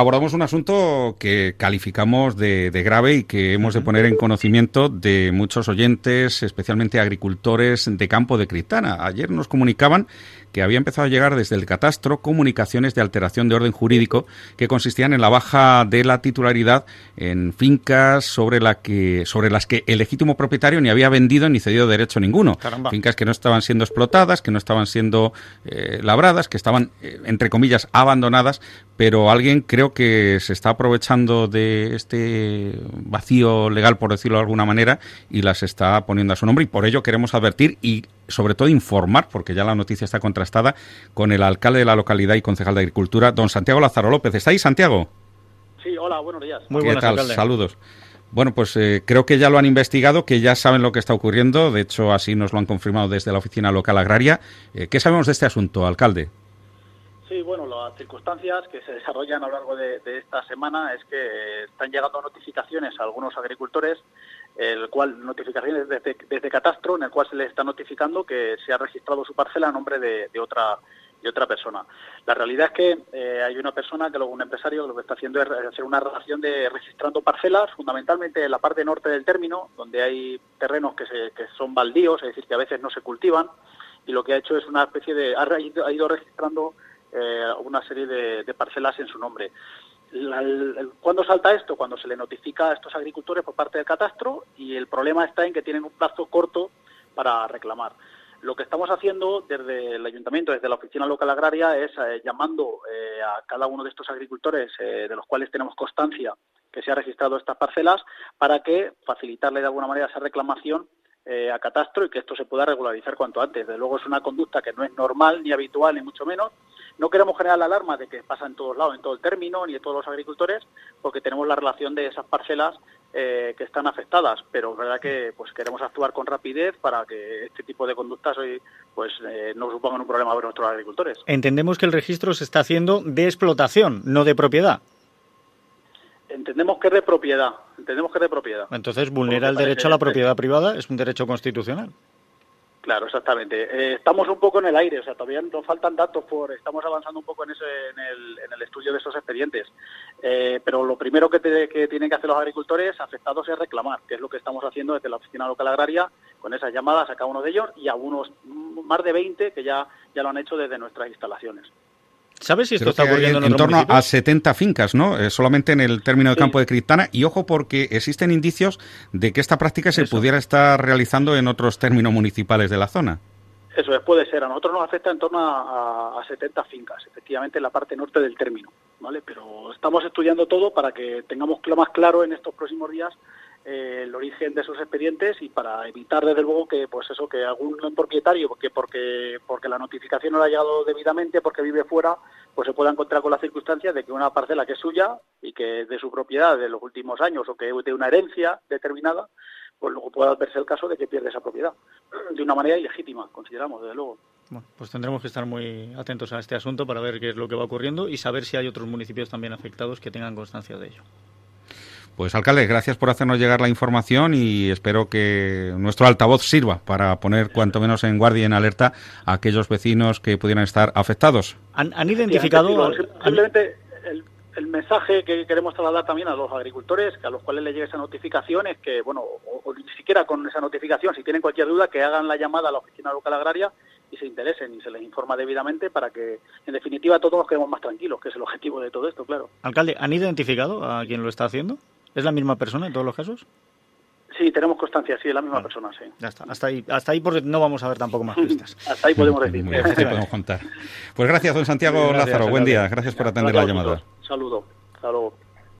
abordamos un asunto que calificamos de, grave y que hemos de poner en conocimiento de muchos oyentes, especialmente agricultores de campo de Criptana. Ayer nos comunicaban que había empezado a llegar desde el catastro comunicaciones de alteración de orden jurídico que consistían en la baja de la titularidad en fincas sobre, la que, sobre las que el legítimo propietario ni había vendido ni cedido derecho ninguno. Fincas que no estaban siendo explotadas, que no estaban siendo eh, labradas, que estaban, eh, entre comillas, abandonadas, pero alguien creo que se está aprovechando de este vacío legal, por decirlo de alguna manera, y las está poniendo a su nombre. Y por ello queremos advertir y sobre todo informar, porque ya la noticia está contrastada, con el alcalde de la localidad y concejal de Agricultura, don Santiago Lázaro López. ¿Está ahí, Santiago? Sí, hola, buenos días. Muy buenas, tal? Saludos. Bueno, pues eh, creo que ya lo han investigado, que ya saben lo que está ocurriendo. De hecho, así nos lo han confirmado desde la Oficina Local Agraria. Eh, ¿Qué sabemos de este asunto, alcalde? Sí, bueno, las circunstancias que se desarrollan a lo largo de, esta semana es que están llegando notificaciones a algunos agricultores, el cual notificaciones desde, desde Catastro, en el cual se les está notificando que se ha registrado su parcela a nombre de, otra de otra persona. La realidad es que eh, hay una persona, que luego un empresario, lo que está haciendo es hacer una relación de registrando parcelas, fundamentalmente en la parte norte del término, donde hay terrenos que, se, que son baldíos, es decir, que a veces no se cultivan, y lo que ha hecho es una especie de... ha ido registrando eh, una serie de, parcelas en su nombre. ¿Cuándo salta esto? Cuando se le notifica a estos agricultores por parte del catastro y el problema está en que tienen un plazo corto para reclamar. Lo que estamos haciendo desde el ayuntamiento, desde la oficina local agraria, es eh, llamando eh, a cada uno de estos agricultores, de los cuales tenemos constancia que se ha registrado estas parcelas, para que facilitarle de alguna manera esa reclamación a catastro y que esto se pueda regularizar cuanto antes. De luego es una conducta que no es normal ni habitual, ni mucho menos, no queremos generar la alarma de que pasa en todos lados, en todo el término, ni de todos los agricultores, porque tenemos la relación de esas parcelas eh, que están afectadas, pero es verdad que pues queremos actuar con rapidez para que este tipo de conductas hoy pues eh, no supongan un problema para nuestros agricultores. Entendemos que el registro se está haciendo de explotación, no de propiedad. Entendemos que es de propiedad, entendemos que es de propiedad. Entonces vulnera el derecho a la propiedad privada, es un derecho constitucional. Claro, exactamente. Eh, estamos un poco en el aire, o sea, todavía nos faltan datos por, estamos avanzando un poco en, ese, en, el, en el estudio de esos expedientes. Eh, pero lo primero que, que, tienen que hacer los agricultores afectados es reclamar, que es lo que estamos haciendo desde la Oficina Local Agraria, con esas llamadas a cada uno de ellos y a unos más de 20 que ya, ya lo han hecho desde nuestras instalaciones. ¿Sabes si esto está ocurriendo en, en, torno a 70 fincas, ¿no? Eh, solamente en el término de campo de Criptana. Y ojo, porque existen indicios de que esta práctica se pudiera estar realizando en otros términos municipales de la zona. Eso es, puede ser. A nosotros nos afecta en torno a, a 70 fincas, efectivamente en la parte norte del término, ¿vale? Pero estamos estudiando todo para que tengamos más claro en estos próximos días eh, el origen de esos expedientes y para evitar desde luego que pues eso que algún propietario porque porque porque la notificación no le ha llegado debidamente porque vive fuera pues se pueda encontrar con la circunstancia de que una parcela que es suya y que de su propiedad de los últimos años o que de una herencia determinada pues luego pueda verse el caso de que pierde esa propiedad de una manera ilegítima consideramos desde luego bueno, pues tendremos que estar muy atentos a este asunto para ver qué es lo que va ocurriendo y saber si hay otros municipios también afectados que tengan constancia de ello. Pues alcalde, gracias por hacernos llegar la información y espero que nuestro altavoz sirva para poner cuanto menos en guardia y en alerta a aquellos vecinos que pudieran estar afectados. ¿Han, identificado...? simplemente el, mensaje que queremos trasladar también a los agricultores, a los cuales les llegue esa notificación, es que, bueno, o, ni siquiera con esa notificación, si tienen cualquier duda, que hagan la llamada a la oficina local agraria y se interesen y se les informa debidamente para que, en definitiva, todos nos quedemos más tranquilos, que es el objetivo de todo esto, claro. Alcalde, ¿han identificado a quien lo está haciendo? ¿Es la misma persona en todos los casos? Sí, tenemos constancia, sí, es la misma persona, sí. Ya está, hasta ahí, hasta ahí porque no vamos a ver tampoco más pistas. hasta ahí podemos decir. podemos contar. Pues gracias, don Santiago Lázaro, buen día, gracias por atender la llamada. Saludo, hasta luego.